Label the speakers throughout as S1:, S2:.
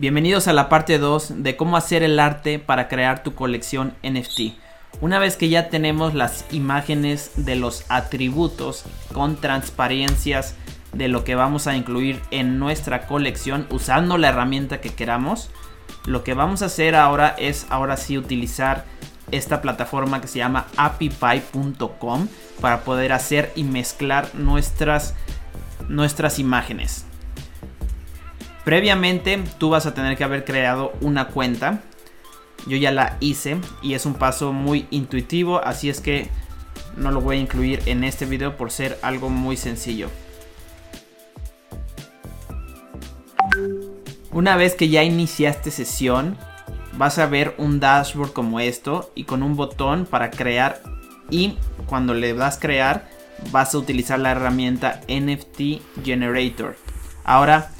S1: Bienvenidos a la parte 2 de cómo hacer el arte para crear tu colección NFT. Una vez que ya tenemos las imágenes de los atributos con transparencias de lo que vamos a incluir en nuestra colección usando la herramienta que queramos, lo que vamos a hacer ahora es ahora sí utilizar esta plataforma que se llama apipy.com para poder hacer y mezclar nuestras, nuestras imágenes. Previamente tú vas a tener que haber creado una cuenta. Yo ya la hice y es un paso muy intuitivo, así es que no lo voy a incluir en este video por ser algo muy sencillo. Una vez que ya iniciaste sesión, vas a ver un dashboard como esto y con un botón para crear y cuando le das crear vas a utilizar la herramienta NFT Generator. Ahora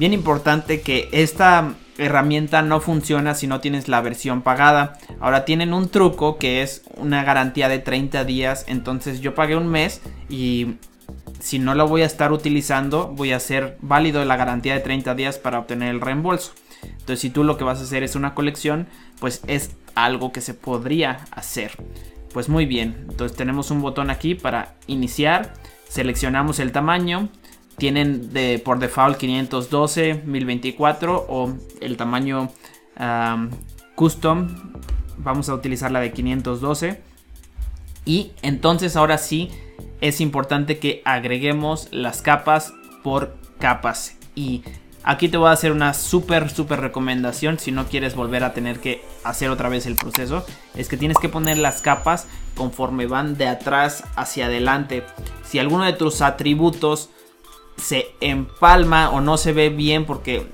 S1: Bien importante que esta herramienta no funciona si no tienes la versión pagada. Ahora tienen un truco que es una garantía de 30 días. Entonces yo pagué un mes y si no lo voy a estar utilizando voy a hacer válido la garantía de 30 días para obtener el reembolso. Entonces si tú lo que vas a hacer es una colección pues es algo que se podría hacer. Pues muy bien, entonces tenemos un botón aquí para iniciar. Seleccionamos el tamaño, tienen de, por default 512, 1024 o el tamaño custom. Vamos a utilizar la de 512. Y entonces ahora sí es importante que agreguemos las capas por capas. Y aquí te voy a hacer una súper, súper recomendación si no quieres volver a tener que hacer otra vez el proceso. Es que tienes que poner las capas conforme van de atrás hacia adelante. Si alguno de tus atributos se empalma o no se ve bien porque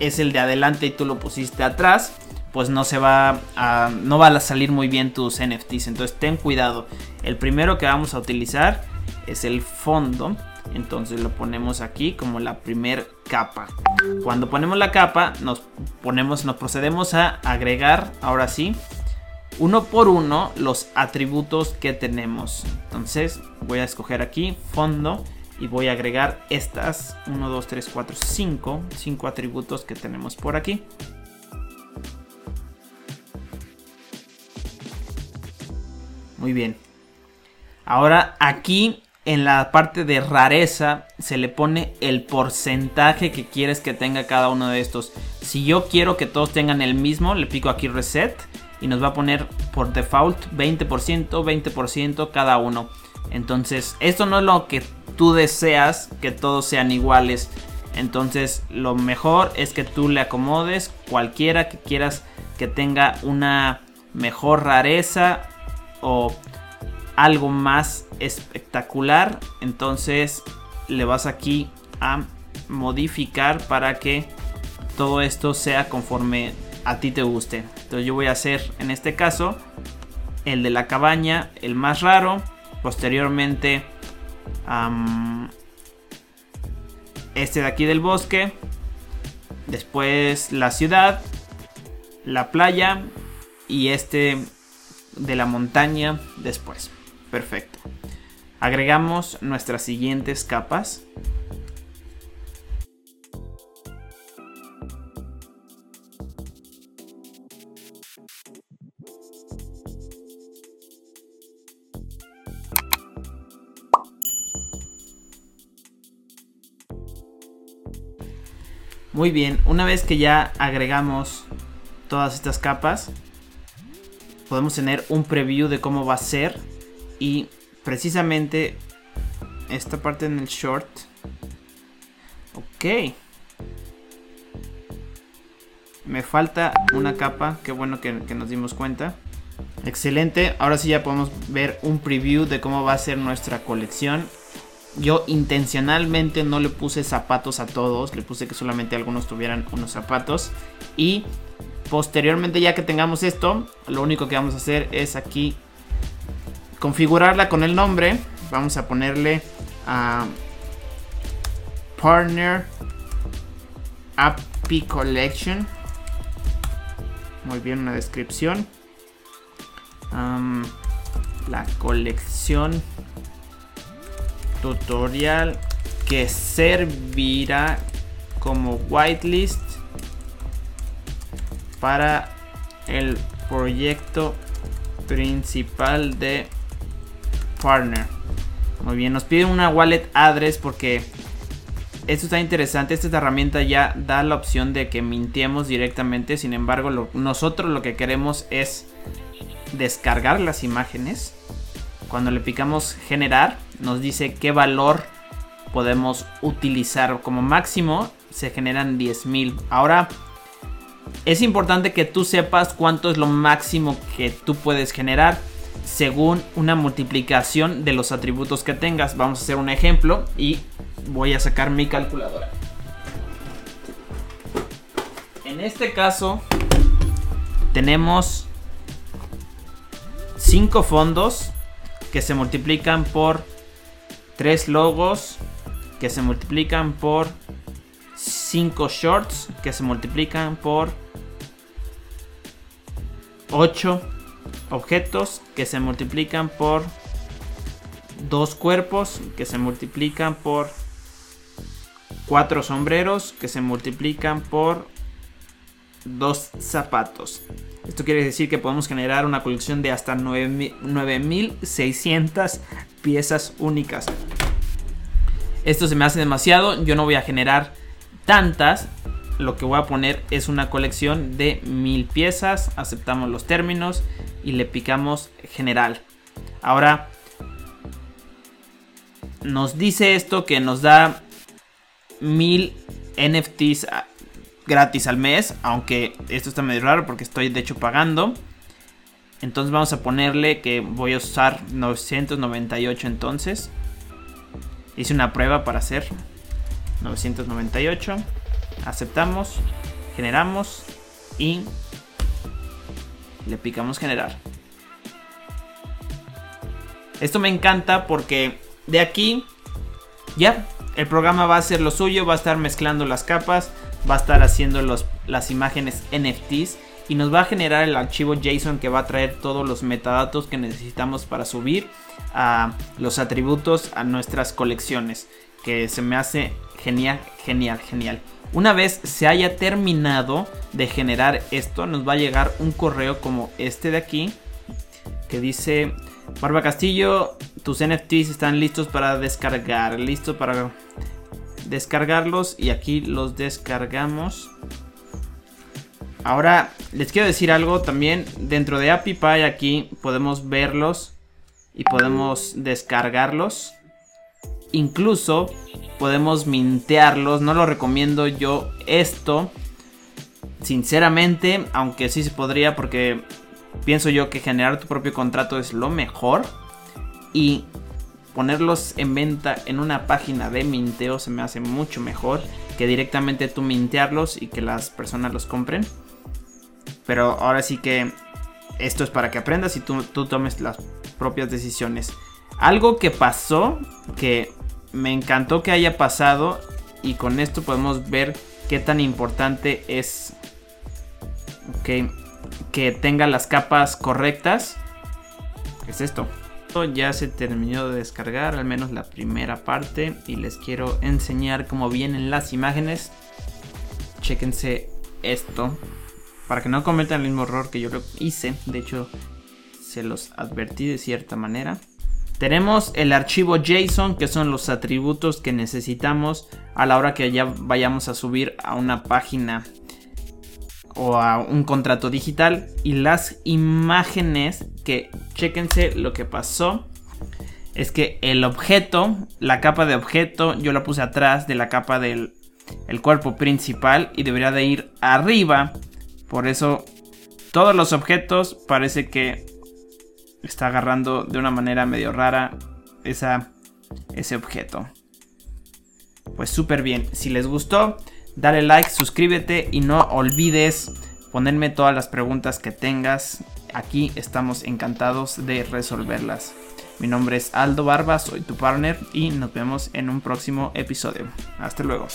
S1: es el de adelante y tú lo pusiste atrás, pues no se va a no a salir muy bien tus NFTs. Entonces ten cuidado. El primero que vamos a utilizar es el fondo. Entonces lo ponemos aquí como la primer capa. Cuando ponemos la capa, nos ponemos, nos procedemos a agregar ahora sí uno por uno los atributos que tenemos. Entonces voy a escoger aquí fondo y voy a agregar estas 1, 2, 3, 4, 5, 5 atributos que tenemos por aquí. Muy bien. Ahora aquí en la parte de rareza se le pone el porcentaje que quieres que tenga cada uno de estos. Si yo quiero que todos tengan el mismo, le pico aquí reset y nos va a poner por default 20%, 20% cada uno. Entonces, esto no es lo que tú deseas que todos sean iguales. Entonces lo mejor es que tú le acomodes cualquiera que quieras que tenga una mejor rareza o algo más espectacular. Entonces le vas aquí a modificar para que todo esto sea conforme a ti te guste. Entonces yo voy a hacer en este caso el de la cabaña, el más raro. Posteriormente este de aquí del bosque. Después la ciudad. La playa. Y este de la montaña después. Perfecto. Agregamos nuestras siguientes capas. Muy bien, una vez que ya agregamos todas estas capas, podemos tener un preview de cómo va a ser y precisamente esta parte en el short. Ok. Me falta una capa, qué bueno que, que nos dimos cuenta. Excelente, ahora sí ya podemos ver un preview de cómo va a ser nuestra colección yo intencionalmente no le puse zapatos a todos, le puse que solamente algunos tuvieran unos zapatos. Y posteriormente ya que tengamos esto, lo único que vamos a hacer es aquí configurarla con el nombre. Vamos a ponerle a Partner API Collection. Muy bien, una descripción. la colección tutorial que servirá como whitelist para el proyecto principal de partner. Muy bien, nos pide una wallet address porque esto está interesante. Esta herramienta ya da la opción de que mintiemos directamente. Sin embargo, nosotros lo que queremos es descargar las imágenes. Cuando le picamos generar, nos dice qué valor podemos utilizar. Como máximo se generan 10.000. Ahora es importante que tú sepas cuánto es lo máximo que tú puedes generar según una multiplicación de los atributos que tengas. Vamos a hacer un ejemplo y voy a sacar mi calculadora. En este caso tenemos 5 fondos que se multiplican por 3 logos que se multiplican por 5 shorts que se multiplican por 8 objetos que se multiplican por 2 cuerpos que se multiplican por 4 sombreros que se multiplican por 2 zapatos. Esto quiere decir que podemos generar una colección de hasta 9600 piezas únicas. Esto se me hace demasiado, yo no voy a generar tantas. Lo que voy a poner es una colección de 1000 piezas. Aceptamos los términos y le picamos general. Ahora nos dice esto que nos da 1000 NFTs gratis al mes, aunque esto está medio raro porque estoy de hecho pagando. Entonces vamos a ponerle que voy a usar 998 entonces. Hice una prueba para hacer 998. Aceptamos, generamos y le picamos generar. Esto me encanta porque de aquí ya el programa va a hacer lo suyo, va a estar mezclando las capas, va a estar haciendo los, las imágenes NFTs y nos va a generar el archivo JSON que va a traer todos los metadatos que necesitamos para subir a los atributos a nuestras colecciones. Que se me hace genial, genial, genial. Una vez se haya terminado de generar esto, nos va a llegar un correo como este de aquí que dice Barba Castillo, tus NFTs están listos para descargar, listo para descargarlos y aquí los descargamos. Ahora les quiero decir algo también, dentro de AppyPie aquí podemos verlos y podemos descargarlos. Incluso podemos mintearlos, no lo recomiendo yo esto. Sinceramente, aunque sí se podría porque pienso yo que generar tu propio contrato es lo mejor. Y ponerlos en venta en una página de minteo se me hace mucho mejor que directamente tú mintearlos y que las personas los compren. Pero ahora sí que esto es para que aprendas y tú, tú tomes las propias decisiones. Algo que pasó, que me encantó que haya pasado y con esto podemos ver qué tan importante es que tenga las capas correctas. Es esto ya se terminó de descargar, al menos la primera parte. Y les quiero enseñar cómo vienen las imágenes. Chequense esto. Para que no cometan el mismo error que yo lo hice. De hecho, se los advertí de cierta manera. Tenemos el archivo JSON, que son los atributos que necesitamos a la hora que ya vayamos a subir a una página o a un contrato digital y las imágenes que chequense lo que pasó es que el objeto, la capa de objeto, yo la puse atrás de la capa del el cuerpo principal y debería de ir arriba. Por eso todos los objetos parece que está agarrando de una manera medio rara esa, ese objeto. Pues súper bien. Si les gustó, dale like, suscríbete y no olvides ponerme todas las preguntas que tengas. Aquí estamos encantados de resolverlas. Mi nombre es Aldo Barba, soy tu partner y nos vemos en un próximo episodio. Hasta luego.